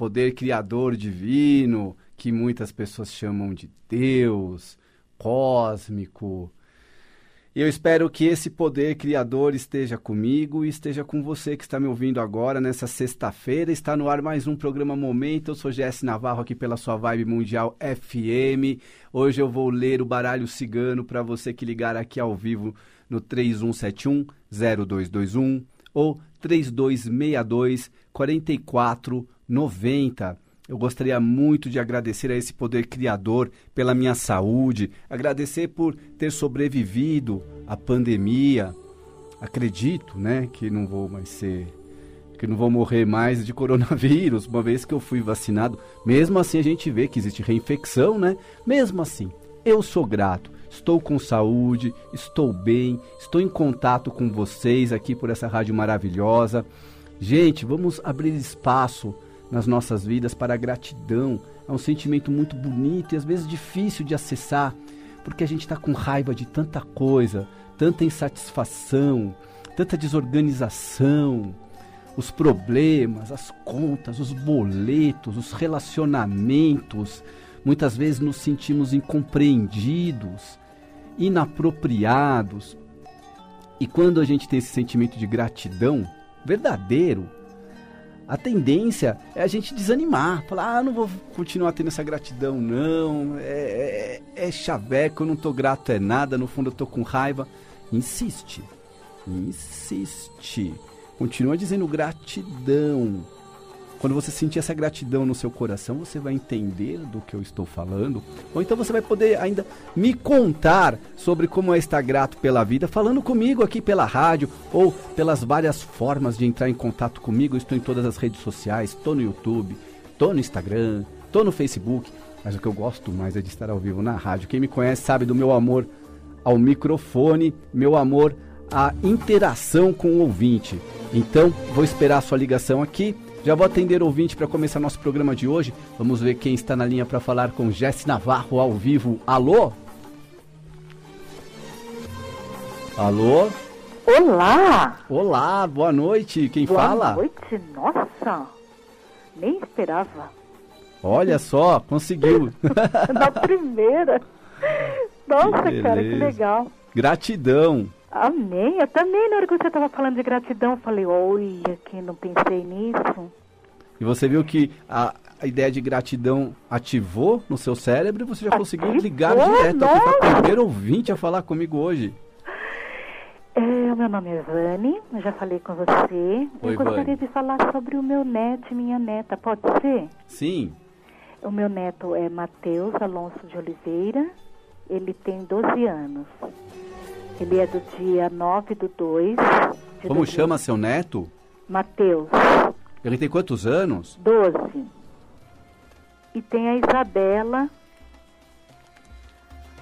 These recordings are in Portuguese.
poder criador divino, que muitas pessoas chamam de Deus, cósmico. Eu espero que esse poder criador esteja comigo e esteja com você que está me ouvindo agora nessa sexta-feira. Está no ar mais um programa Momento. Eu sou Jesse Navarro aqui pela sua Vibe Mundial FM. Hoje eu vou ler o baralho cigano para você que ligar aqui ao vivo no 3171 0221 ou 3262 4490. Eu gostaria muito de agradecer a esse poder criador pela minha saúde, agradecer por ter sobrevivido à pandemia. Acredito, né, que não vou mais ser que não vou morrer mais de coronavírus, uma vez que eu fui vacinado. Mesmo assim a gente vê que existe reinfecção, né? Mesmo assim, eu sou grato. Estou com saúde, estou bem, estou em contato com vocês aqui por essa rádio maravilhosa. Gente, vamos abrir espaço nas nossas vidas para a gratidão. É um sentimento muito bonito e às vezes difícil de acessar, porque a gente está com raiva de tanta coisa, tanta insatisfação, tanta desorganização, os problemas, as contas, os boletos, os relacionamentos. Muitas vezes nos sentimos incompreendidos, inapropriados. E quando a gente tem esse sentimento de gratidão verdadeiro, a tendência é a gente desanimar, falar, ah, não vou continuar tendo essa gratidão, não, é, é, é chaveco, eu não tô grato, é nada, no fundo eu tô com raiva. Insiste, insiste, continua dizendo gratidão. Quando você sentir essa gratidão no seu coração, você vai entender do que eu estou falando. Ou então você vai poder ainda me contar sobre como é estar grato pela vida, falando comigo aqui pela rádio ou pelas várias formas de entrar em contato comigo. Eu estou em todas as redes sociais, estou no YouTube, estou no Instagram, estou no Facebook. Mas o que eu gosto mais é de estar ao vivo na rádio. Quem me conhece sabe do meu amor ao microfone, meu amor à interação com o ouvinte. Então, vou esperar a sua ligação aqui. Já vou atender o ouvinte para começar nosso programa de hoje. Vamos ver quem está na linha para falar com Jesse Navarro ao vivo. Alô? Alô? Olá! Olá, boa noite. Quem Boa fala? noite, nossa! Nem esperava. Olha só, conseguiu. Na primeira. Nossa, Que cara, que legal. Gratidão. Amém. Eu também, na hora que você estava falando de gratidão, eu falei, olha, que não pensei nisso. E você viu que a, a ideia de gratidão ativou no seu cérebro e você já conseguiu Ativou? ligar direto aqui para o primeiro ouvinte a falar comigo hoje. É, o meu nome é Vani, eu já falei com você. Oi, eu gostaria Vani. de falar sobre o meu neto e minha neta, pode ser? Sim. O meu neto é Matheus Alonso de Oliveira, ele tem 12 anos. Ele é do dia 9 do 2. de Como 2000. chama seu neto? Matheus, Ele tem quantos anos? 12. E tem a Isabela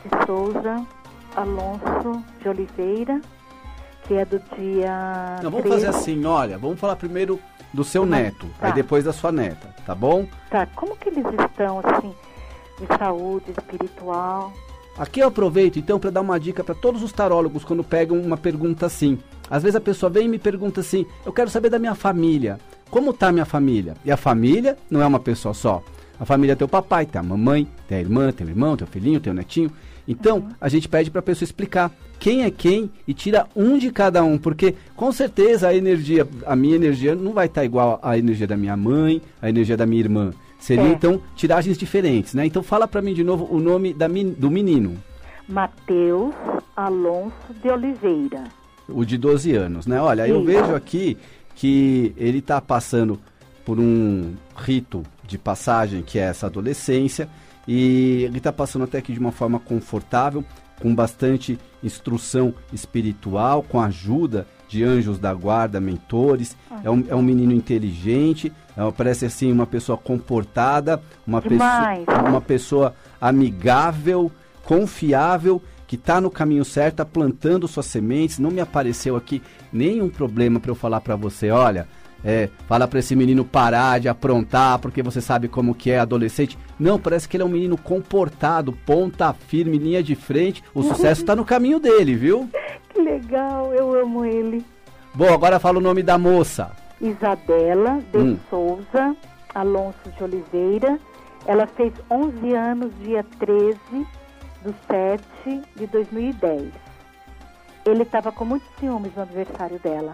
de Souza Alonso de Oliveira, que é do dia. Não, vamos 13. fazer assim, olha, vamos falar primeiro do seu Tá. neto, aí Tá. depois da sua neta, tá bom? Tá, como que eles estão, assim, de saúde espiritual? Aqui eu aproveito então para dar uma dica para todos os tarólogos quando pegam uma pergunta assim. Às vezes a pessoa vem e me pergunta assim: "Eu quero saber da minha família. Como tá a minha família?" E a família não é uma pessoa só. A família é teu papai, tem a mamãe, tem a irmã, tem o irmão, tem o filhinho, tem o netinho. Então, a gente pede para a pessoa explicar quem é quem e tira um de cada um, porque com certeza a energia, a minha energia não vai estar igual à energia da minha mãe, à energia da minha irmã. Seria É. então tiragens diferentes, né? Então fala para mim de novo o nome da, do menino. Matheus Alonso de Oliveira. O de 12 anos, né? Olha, eu Isso. vejo aqui que ele está passando por um rito de passagem que é essa adolescência e ele está passando até aqui de uma forma confortável, com bastante instrução espiritual, com ajuda de anjos da guarda, mentores. É um, é um menino inteligente, é, parece assim uma pessoa comportada, uma, Demais. pessoa, uma pessoa amigável, confiável, que está no caminho certo, tá plantando suas sementes. Não me apareceu aqui nenhum problema para eu falar para você, olha, é, fala para esse menino parar de aprontar, porque você sabe como que é adolescente. Não, parece que ele é um menino comportado, ponta firme, linha de frente. O sucesso está no caminho dele, viu? Que legal, eu amo ele. Bom, agora fala o nome da moça. Isabela de Hum. Souza Alonso de Oliveira. Ela fez 11 anos, dia 13 do 7 de 2010. Ele estava com muitos ciúmes no aniversário dela.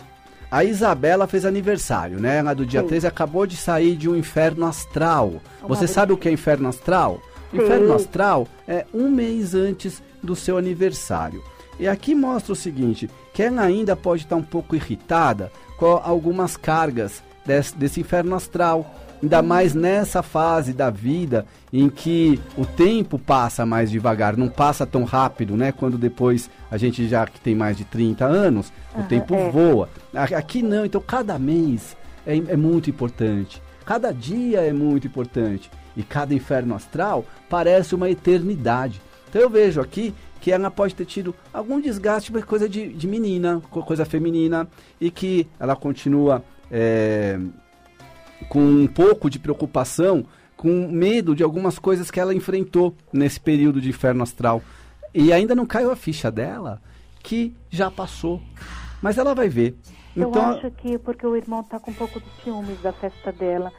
A Isabela fez aniversário, né? A do dia Sim. 13 acabou de sair de um inferno astral. Uma Você sabe o que é inferno astral? Sim. Inferno astral é um mês antes do seu aniversário. E aqui mostra o seguinte, que ela ainda pode estar um pouco irritada com algumas cargas desse, desse inferno astral. Ainda mais nessa fase da vida em que o tempo passa mais devagar, não passa tão rápido, né? Quando depois a gente já que tem mais de 30 anos, o Aham, tempo é. voa. Aqui não, então cada mês é, é muito importante. Cada dia é muito importante. E cada inferno astral parece uma eternidade. Então eu vejo aqui que ela pode ter tido algum desgaste, mas coisa de, de menina, co- coisa feminina, e que ela continua é, com um pouco de preocupação, com medo de algumas coisas que ela enfrentou nesse período de inferno astral. E ainda não caiu a ficha dela, que já passou. Mas ela vai ver. Eu Então, acho que porque o irmão tá com um pouco de ciúmes da festa dela.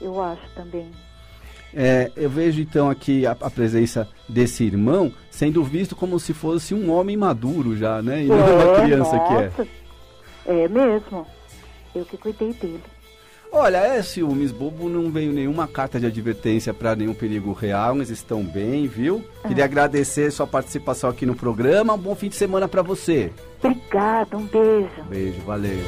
Eu acho também. é, eu vejo então aqui a, a presença desse irmão sendo visto como se fosse um homem maduro já, né? E não uma criança que é. nossa. É mesmo. Eu que cuidei dele. Olha, é ciúmes bobo, não veio nenhuma carta de advertência para nenhum perigo real, eles estão bem, viu? Queria agradecer sua participação aqui no programa. Um bom fim de semana para você. Obrigada, um beijo. Beijo, valeu.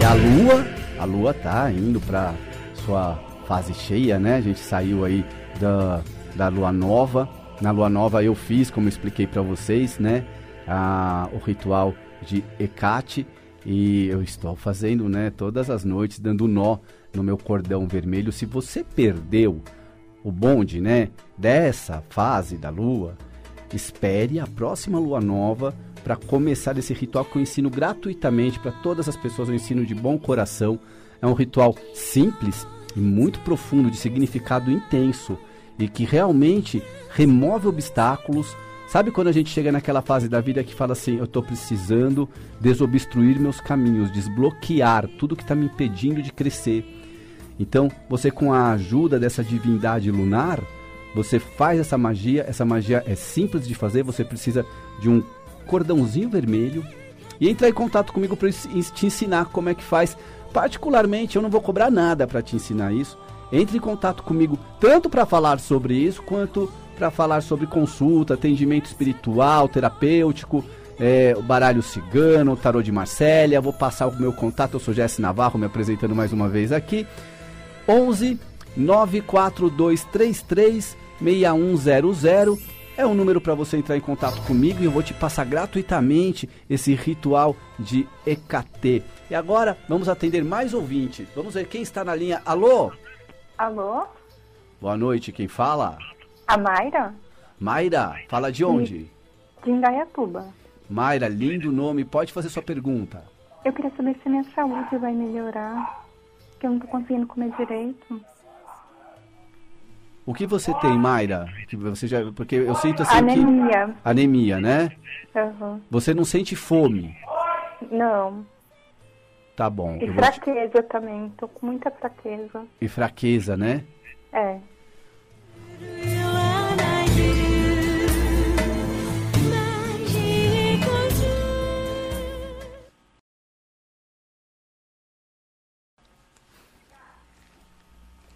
E a lua, a lua tá indo para sua fase cheia, né? A gente saiu aí da, da lua nova. Na lua nova eu fiz, como eu expliquei para vocês, né? A, o ritual de Hecate e eu estou fazendo, né? Todas as noites dando nó no meu cordão vermelho. Se você perdeu o bonde, né? Dessa fase da lua, espere a próxima lua nova para começar esse ritual que eu ensino gratuitamente para todas as pessoas. Eu ensino de bom coração. É um ritual simples e muito profundo, de significado intenso e que realmente remove obstáculos. Sabe quando a gente chega naquela fase da vida que fala assim: eu estou precisando desobstruir meus caminhos, desbloquear tudo que está me impedindo de crescer. Então, você com a ajuda dessa divindade lunar, você faz essa magia, essa magia é simples de fazer, você precisa de um cordãozinho vermelho e entrar em contato comigo para te ensinar como é que faz. Particularmente, eu não vou cobrar nada para te ensinar isso. Entre em contato comigo tanto para falar sobre isso quanto para falar sobre consulta, atendimento espiritual, terapêutico, é, o baralho cigano, o tarô de Marsella. Vou passar o meu contato, eu sou Jesse Navarro, me apresentando mais uma vez aqui. 11 94233 6100 é um número para você entrar em contato comigo e eu vou te passar gratuitamente esse ritual de EKT. E agora vamos atender mais ouvintes. Vamos ver quem está na linha. Alô? Alô? Boa noite, quem fala? A Mayra? Mayra, fala de onde? De Indaiatuba. Mayra, lindo nome, pode fazer sua pergunta. Eu queria saber se minha saúde vai melhorar. Que eu não tô conseguindo comer direito. O que você tem, Mayra? Que você já, porque eu sinto assim que Anemia. anemia, né? Uhum. Você não sente fome. Não. Tá bom. E vou te- fraqueza também. Tô com muita fraqueza. E fraqueza, né? É.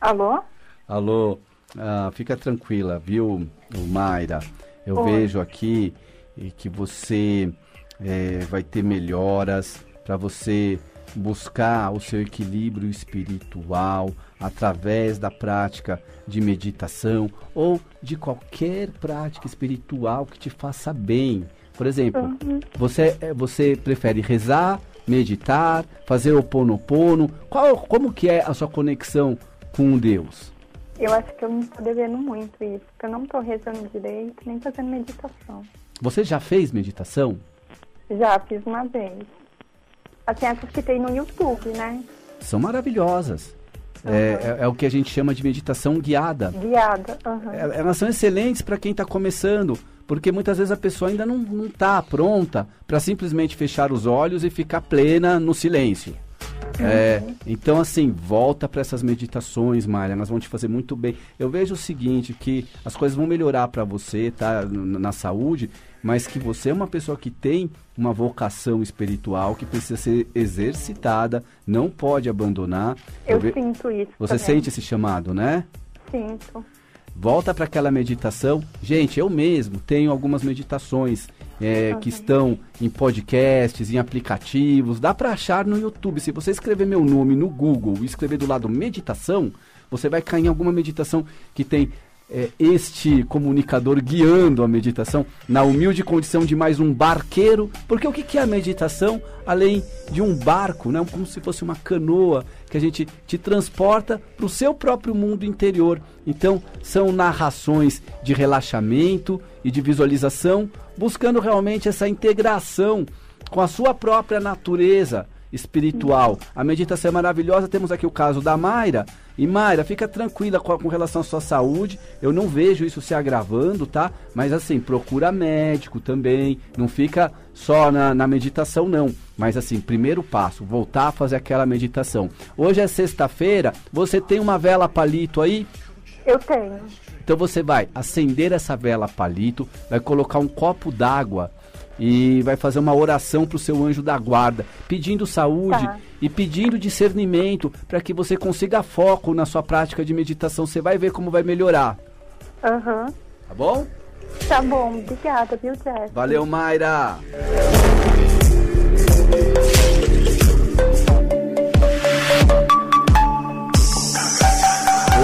Alô? Alô, ah, fica tranquila, viu, Mayra? Eu Oi. vejo aqui eh, que você eh, vai ter melhoras para você buscar o seu equilíbrio espiritual através da prática de meditação ou de qualquer prática espiritual que te faça bem. Por exemplo, Uhum. você, eh, você prefere rezar, meditar, fazer o ponopono? Qual, como que é a sua conexão com Deus? Eu acho que eu não tô devendo muito isso, porque eu não tô rezando direito, nem fazendo meditação. Você já fez meditação? Já fiz uma vez. Assim, essas que tem no YouTube, né? São maravilhosas. É, é- é o que a gente chama de meditação guiada. Guiada. aham. É- Elas são excelentes para quem está começando, porque muitas vezes a pessoa ainda não está pronta para simplesmente fechar os olhos e ficar plena no silêncio. É, então, assim, volta para essas meditações, Malha, elas vão te fazer muito bem. Eu vejo o seguinte, que as coisas vão melhorar para você, tá, na saúde, mas que você é uma pessoa que tem uma vocação espiritual que precisa ser exercitada, não pode abandonar. Eu ve- sinto isso. Você também. sente esse chamado, né? Sinto. Volta para aquela meditação. Gente, eu mesmo tenho algumas meditações é, que estão em podcasts, em aplicativos. Dá para achar no YouTube. Se você escrever meu nome no Google e escrever do lado meditação, você vai cair em alguma meditação que tem é, este comunicador guiando a meditação na humilde condição de mais um barqueiro. Porque o que é a meditação? Além de um barco, né? como se fosse uma canoa que a gente te transporta para o seu próprio mundo interior. Então, são narrações de relaxamento e de visualização, buscando realmente essa integração com a sua própria natureza espiritual. A meditação é maravilhosa. Temos aqui o caso da Mayra. E Mayra, fica tranquila com, com relação à sua saúde. Eu não vejo isso se agravando, tá? Mas assim, procura médico também. Não fica só na, na meditação, não. Mas assim, primeiro passo, voltar a fazer aquela meditação. Hoje é sexta-feira. Você tem uma vela palito aí? Eu tenho. Então você vai acender essa vela palito, vai colocar um copo d'água e vai fazer uma oração para o seu anjo da guarda, pedindo saúde Tá. e pedindo discernimento para que você consiga foco na sua prática de meditação. Você vai ver como vai melhorar, Aham. tá bom? Tá bom, obrigada, viu, Jess? Valeu, Mayra!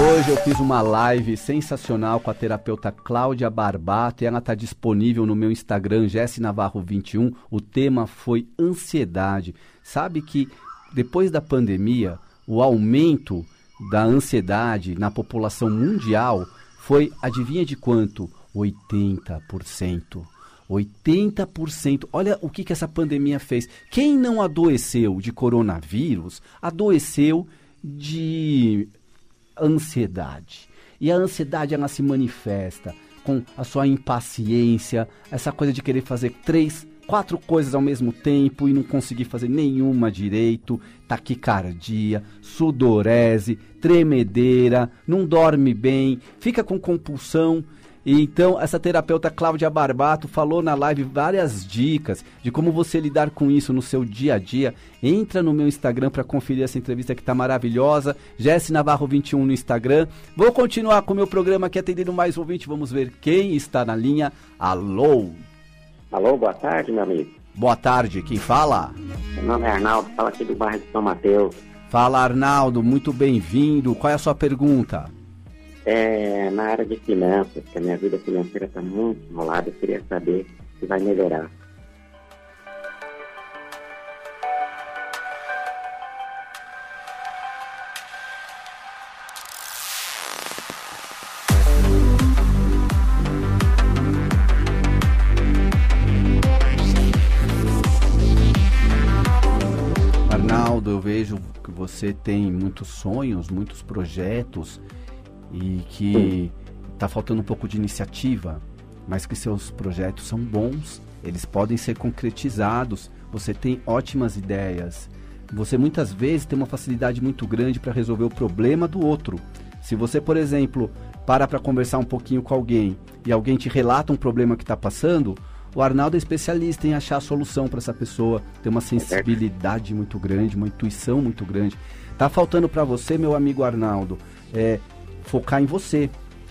Hoje eu fiz uma live sensacional com a terapeuta Cláudia Barbato e ela está disponível no meu Instagram, Jesse Navarro 21. O tema foi ansiedade. Sabe que depois da pandemia, o aumento da ansiedade na população mundial foi, adivinha de quanto? 80%. 80%. Olha o que, que essa pandemia fez. Quem não adoeceu de coronavírus, adoeceu de ansiedade. E a ansiedade ela se manifesta com a sua impaciência, essa coisa de querer fazer três, quatro coisas ao mesmo tempo e não conseguir fazer nenhuma direito, taquicardia, sudorese, tremedeira, não dorme bem, fica com compulsão. E então, essa terapeuta Cláudia Barbato falou na live várias dicas de como você lidar com isso no seu dia a dia. Entra no meu Instagram para conferir essa entrevista que está maravilhosa. Jesse Navarro 21 no Instagram. Vou continuar com o meu programa aqui atendendo mais ouvinte. Vamos ver quem está na linha. Alô? Alô, boa tarde, meu amigo. Boa tarde, quem fala? Meu nome é Arnaldo, fala aqui do bairro de São Mateus. Fala Arnaldo, muito bem-vindo. Qual é a sua pergunta? É, na área de finanças, que a minha vida financeira está muito enrolada, eu queria saber se vai melhorar. Arnaldo, eu vejo que você tem muitos sonhos, muitos projetos e que está faltando um pouco de iniciativa, mas que seus projetos são bons, eles podem ser concretizados. Você tem ótimas ideias. Você muitas vezes tem uma facilidade muito grande para resolver o problema do outro. Se você, por exemplo, para para conversar um pouquinho com alguém e alguém te relata um problema que está passando, o Arnaldo é especialista em achar a solução para essa pessoa, tem uma sensibilidade muito grande, uma intuição muito grande. Tá faltando para você, meu amigo Arnaldo, é, focar em você,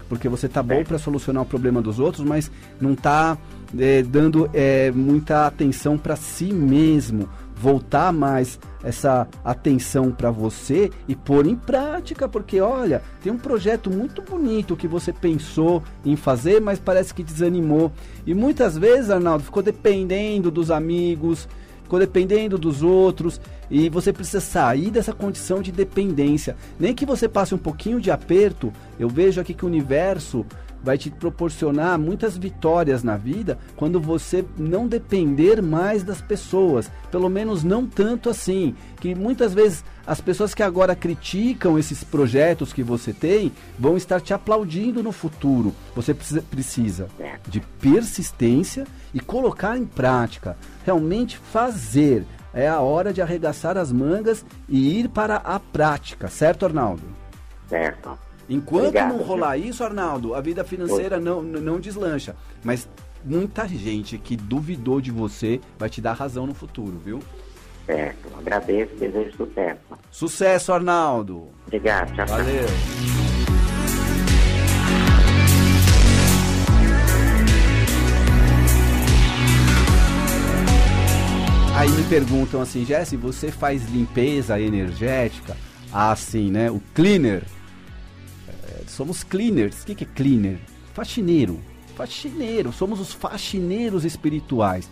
porque você tá bom para solucionar o problema dos outros, mas não tá é, dando é, muita atenção para si mesmo. Voltar mais essa atenção para você e pôr em prática, porque olha, tem um projeto muito bonito que você pensou em fazer, mas parece que desanimou. E muitas vezes, Arnaldo, ficou dependendo dos amigos, codependendo dos outros, e você precisa sair dessa condição de dependência. Nem que você passe um pouquinho de aperto, eu vejo aqui que o universo vai te proporcionar muitas vitórias na vida quando você não depender mais das pessoas, pelo menos não tanto assim, que muitas vezes as pessoas que agora criticam esses projetos que você tem vão estar te aplaudindo no futuro. Você precisa, precisa de persistência e colocar em prática, realmente fazer. É a hora de arregaçar as mangas e ir para a prática, certo, Arnaldo? Certo. Enquanto Obrigado, não rolar isso, Arnaldo, a vida financeira não, não deslancha. Mas muita gente que duvidou de você vai te dar razão no futuro, viu? Certo. Agradeço desejo sucesso. Sucesso, Arnaldo! Obrigado. Tchau, tchau. Valeu! Aí me perguntam assim, Jesse, você faz limpeza energética? Ah, sim, né? O cleaner. Somos cleaners. O que, é cleaner? Faxineiro. Faxineiro. Somos os faxineiros espirituais.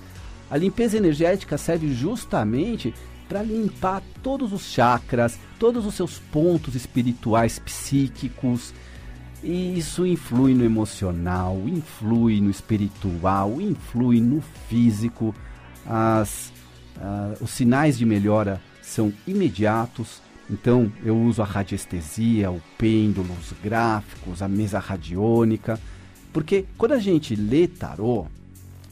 A limpeza energética serve justamente para limpar todos os chakras, todos os seus pontos espirituais, psíquicos. E isso influi no emocional, influi no espiritual, influi no físico. As, ah, os sinais de melhora são imediatos. Então eu uso a radiestesia, o pêndulo, os gráficos, a mesa radiônica. Porque quando a gente lê tarô,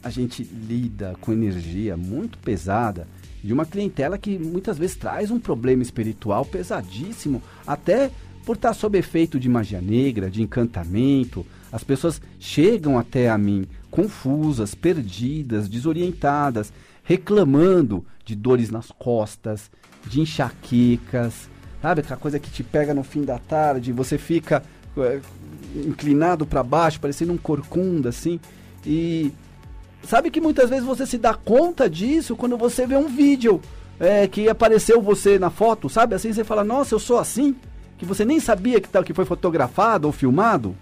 a gente lida com energia muito pesada de uma clientela que muitas vezes traz um problema espiritual pesadíssimo, até por estar sob efeito de magia negra, de encantamento. As pessoas chegam até a mim confusas, perdidas, desorientadas, reclamando de dores nas costas, de enxaquecas, sabe aquela coisa que te pega no fim da tarde, você fica é, inclinado para baixo, parecendo um corcunda assim, e Sabe que muitas vezes você se dá conta disso quando você vê um vídeo é, que apareceu você na foto, sabe? Assim você fala, nossa, eu sou assim? Que você nem sabia que, tá, que foi fotografado ou filmado?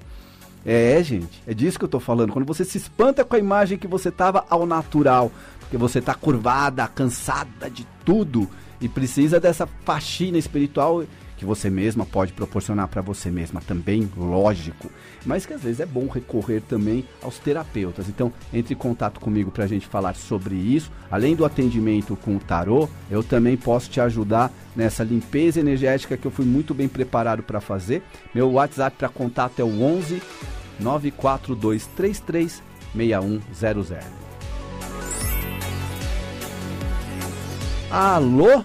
É, gente, é disso que eu tô falando. Quando você se espanta com a imagem que você tava ao natural, porque você tá curvada, cansada de tudo e precisa dessa faxina espiritual que você mesma pode proporcionar para você mesma também, lógico, mas que às vezes é bom recorrer também aos terapeutas. Então, entre em contato comigo para a gente falar sobre isso. Além do atendimento com o tarô, eu também posso te ajudar nessa limpeza energética que eu fui muito bem preparado para fazer. Meu WhatsApp para contato é o 11 94233 6100. Alô?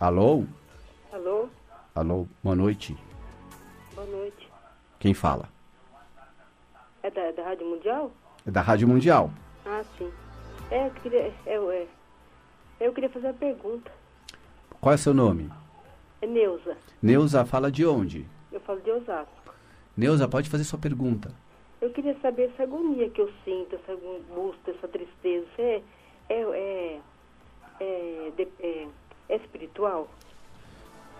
Alô? Alô? Alô, boa noite. Boa noite. Quem fala? É da, da Rádio Mundial? É da Rádio Mundial. Ah, sim. É, eu queria, é, é, eu queria fazer uma pergunta. Qual é seu nome? É Neuza. Neuza, fala de onde? Eu falo de Osasco. Neuza, pode fazer sua pergunta. Eu queria saber essa agonia que eu sinto, essa angústia, essa tristeza. É, é, é, é, de- é, é espiritual?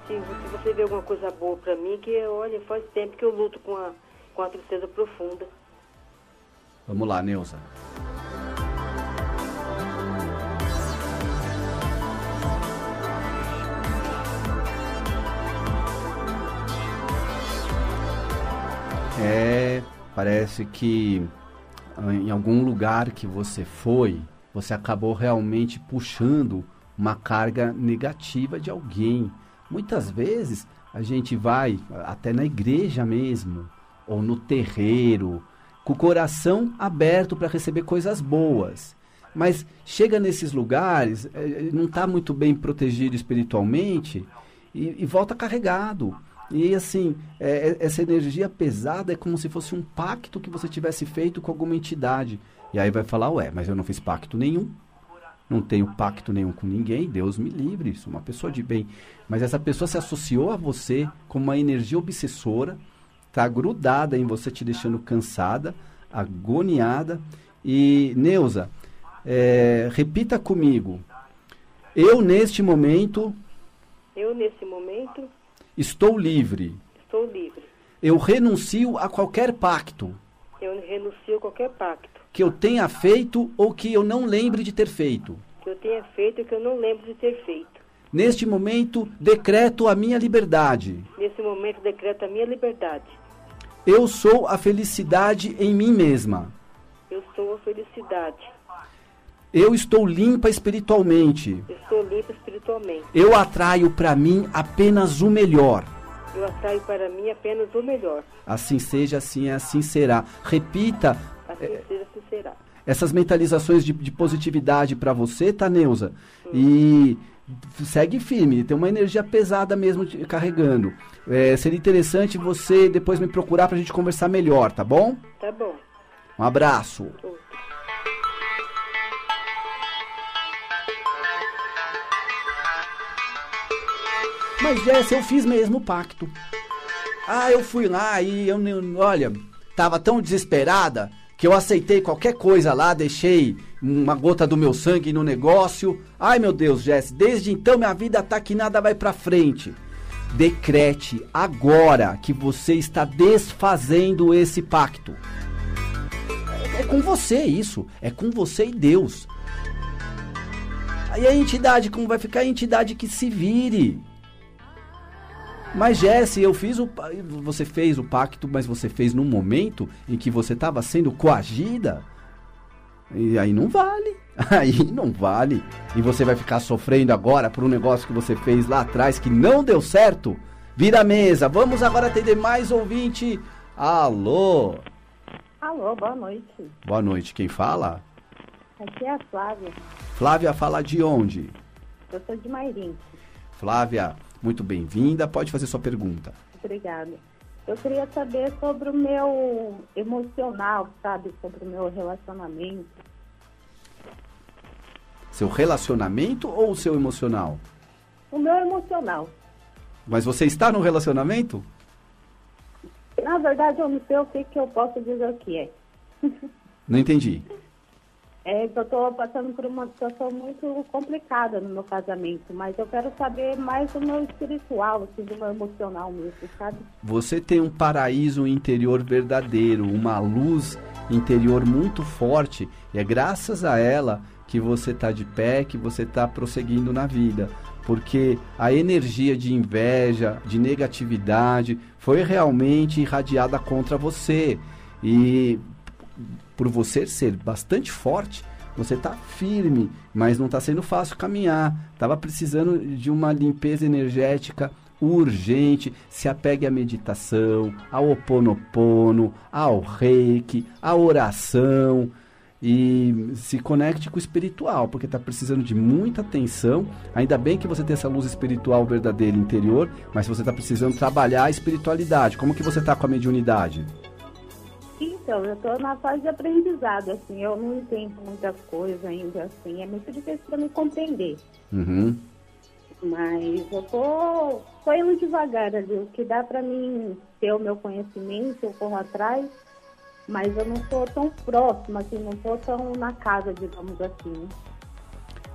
Se, se você vê alguma coisa boa pra mim, que olha, faz tempo que eu luto com a, com a tristeza profunda. Vamos lá, Neuza. É, parece que ah, em algum lugar que você foi, você acabou realmente puxando uma carga negativa de alguém. Muitas vezes a gente vai até na igreja mesmo, ou no terreiro, com o coração aberto para receber coisas boas. Mas chega nesses lugares, eh, não está muito bem protegido espiritualmente e, e volta carregado. E assim, é- essa energia pesada é como se fosse um pacto que você tivesse feito com alguma entidade. E aí vai falar, ué, mas eu não fiz pacto nenhum. Não tenho pacto nenhum com ninguém, Deus me livre, sou uma pessoa de bem. Mas essa pessoa se associou a você com uma energia obsessora, está grudada em você, te deixando cansada, agoniada. E, Neuza, é, repita comigo. Eu, neste momento, Eu, nesse momento, estou livre. estou livre. Eu renuncio a qualquer pacto Eu renuncio a qualquer pacto que eu tenha feito ou que eu não lembre de ter feito. Que eu tenha feito que eu não lembro de ter feito. Neste momento, decreto a minha liberdade. Nesse momento, decreto a minha liberdade. Eu sou a felicidade em mim mesma. Eu sou a felicidade. Eu estou limpa espiritualmente. Eu estou limpa espiritualmente. Eu atraio para mim apenas o melhor. Eu atraio para mim apenas o melhor. Assim seja, assim é, assim será. Repita Assim seja, assim será. essas mentalizações de, de positividade para você, tá, Neuza? E segue firme, tem uma energia pesada mesmo te- carregando. É, seria interessante você depois me procurar pra gente conversar melhor, tá bom? Tá bom. Um abraço. Outro. Mas Jess, eu fiz mesmo o pacto. Ah, eu fui lá e eu, olha, tava tão desesperada que eu aceitei qualquer coisa lá, deixei uma gota do meu sangue no negócio. Ai, meu Deus, Jess, desde então minha vida tá que nada vai pra frente. Decrete agora que você está desfazendo esse pacto. É com você isso, é com você e Deus. Aí a entidade, como vai ficar a entidade que se vire. Mas Jesse, eu fiz o você fez o pacto, mas você fez num momento em que você estava sendo coagida. E aí não vale. Aí não vale. E você vai ficar sofrendo agora por um negócio que você fez lá atrás que não deu certo. Vira a mesa. Vamos agora atender mais ouvinte. Alô. Alô, boa noite. Boa noite. Quem fala? Aqui é a Flávia. Flávia fala de onde? Eu sou de Mairim. Flávia, muito bem-vinda. Pode fazer sua pergunta. Obrigada. Eu queria saber sobre o meu emocional, sabe? Sobre o meu relacionamento. Seu relacionamento ou o seu emocional? O meu emocional. Mas você está no relacionamento? Na verdade, eu não sei o que, que eu posso dizer o que é. Não entendi. É que eu estou passando por uma situação muito complicada no meu casamento, mas eu quero saber mais do meu espiritual, assim, do meu emocional mesmo, sabe? Você tem um paraíso interior verdadeiro, uma luz interior muito forte, e é graças a ela que você está de pé, que você está prosseguindo na vida. Porque a energia de inveja, de negatividade, foi realmente irradiada contra você. E por você ser bastante forte, você está firme, mas não está sendo fácil caminhar. Estava precisando de uma limpeza energética urgente. Se apegue à meditação, ao oponopono, ao reiki, à oração e se conecte com o espiritual, porque está precisando de muita atenção. Ainda bem que você tem essa luz espiritual verdadeira interior, mas você está precisando trabalhar a espiritualidade. Como que você está com a mediunidade? Então, eu estou na fase de aprendizado, assim, eu não entendo muita coisa ainda, assim, é muito difícil para me compreender. Uhum. Mas eu tô, tô indo devagar ali, o que dá para mim ter o meu conhecimento, eu corro atrás, mas eu não estou tão próxima, assim, não estou tão na casa, digamos assim.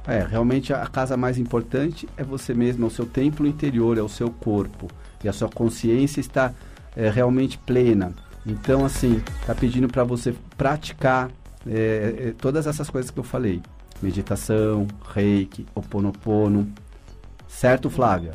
É, realmente a casa mais importante é você mesmo, é o seu templo interior, é o seu corpo. E a sua consciência está é, realmente plena. Então, assim, tá pedindo para você praticar é, é, todas essas coisas que eu falei: meditação, reiki, oponopono. Certo, Flávia?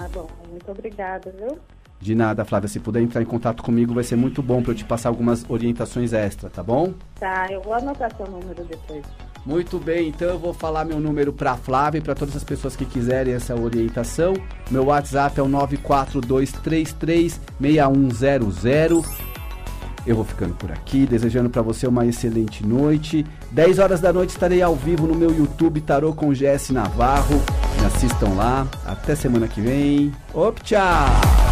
Ah, bom, muito obrigada, viu? De nada, Flávia. Se puder entrar em contato comigo, vai ser muito bom para eu te passar algumas orientações extra, tá bom? Tá, eu vou anotar seu número depois. Muito bem, então eu vou falar meu número para Flávia e para todas as pessoas que quiserem essa orientação. Meu WhatsApp é o 942336100. Eu vou ficando por aqui, desejando para você uma excelente noite. 10 horas da noite estarei ao vivo no meu YouTube Tarô com GS Navarro. Me assistam lá. Até semana que vem. Op, tchau!